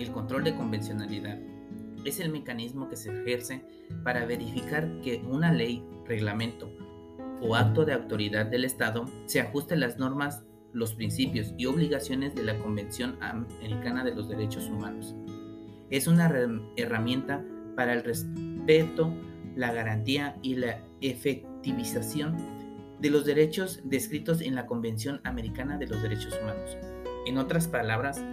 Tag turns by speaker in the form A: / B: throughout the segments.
A: El control de convencionalidad es el mecanismo que se ejerce para verificar que una ley, reglamento o acto de autoridad del Estado se ajuste a las normas, los principios y obligaciones de la Convención Americana de los Derechos Humanos. Es una herramienta para el respeto, la garantía y la efectivización de los derechos descritos en la Convención Americana de los Derechos Humanos. En otras palabras,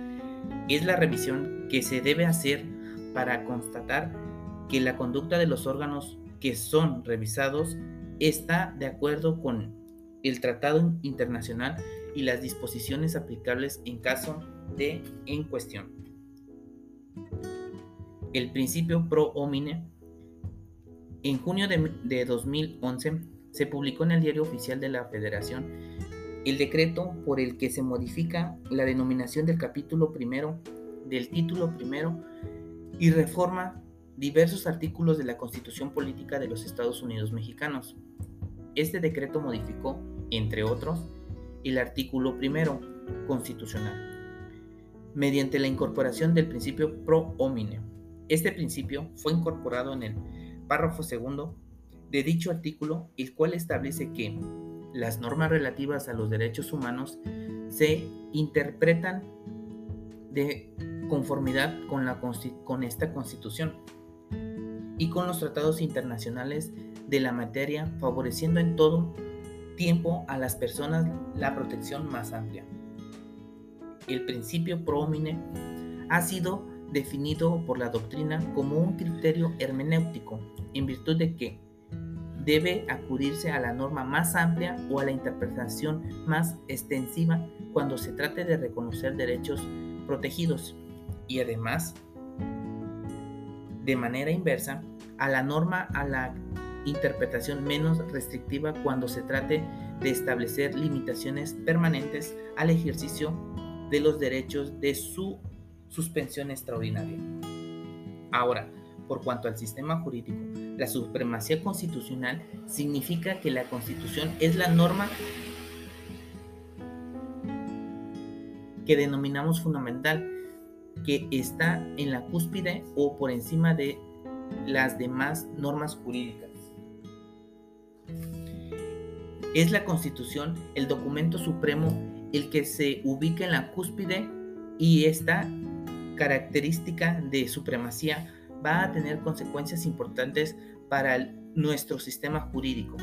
A: es la revisión que se debe hacer para constatar que la conducta de los órganos que son revisados está de acuerdo con el tratado internacional y las disposiciones aplicables en caso de en cuestión. El principio pro homine en junio de, de 2011 se publicó en el Diario Oficial de la Federación el decreto por el que se modifica la denominación del capítulo primero, del título primero y reforma diversos artículos de la Constitución Política de los Estados Unidos Mexicanos. Este decreto modificó, entre otros, el artículo primero constitucional, mediante la incorporación del principio pro homine. Este principio fue incorporado en el párrafo segundo de dicho artículo, el cual establece que las normas relativas a los derechos humanos se interpretan de conformidad con, esta constitución y con los tratados internacionales de la materia, favoreciendo en todo tiempo a las personas la protección más amplia. El principio promine ha sido definido por la doctrina como un criterio hermenéutico, en virtud de que debe acudirse a la norma más amplia o a la interpretación más extensiva cuando se trate de reconocer derechos protegidos y además, de manera inversa, a la norma a la interpretación menos restrictiva cuando se trate de establecer limitaciones permanentes al ejercicio de los derechos de su suspensión extraordinaria. Ahora, por cuanto al sistema jurídico, la supremacía constitucional significa que la constitución es la norma que denominamos fundamental, que está en la cúspide o por encima de las demás normas jurídicas. Es la constitución el documento supremo el que se ubica en la cúspide y esta característica de supremacía va a tener consecuencias importantes para nuestro sistema jurídico,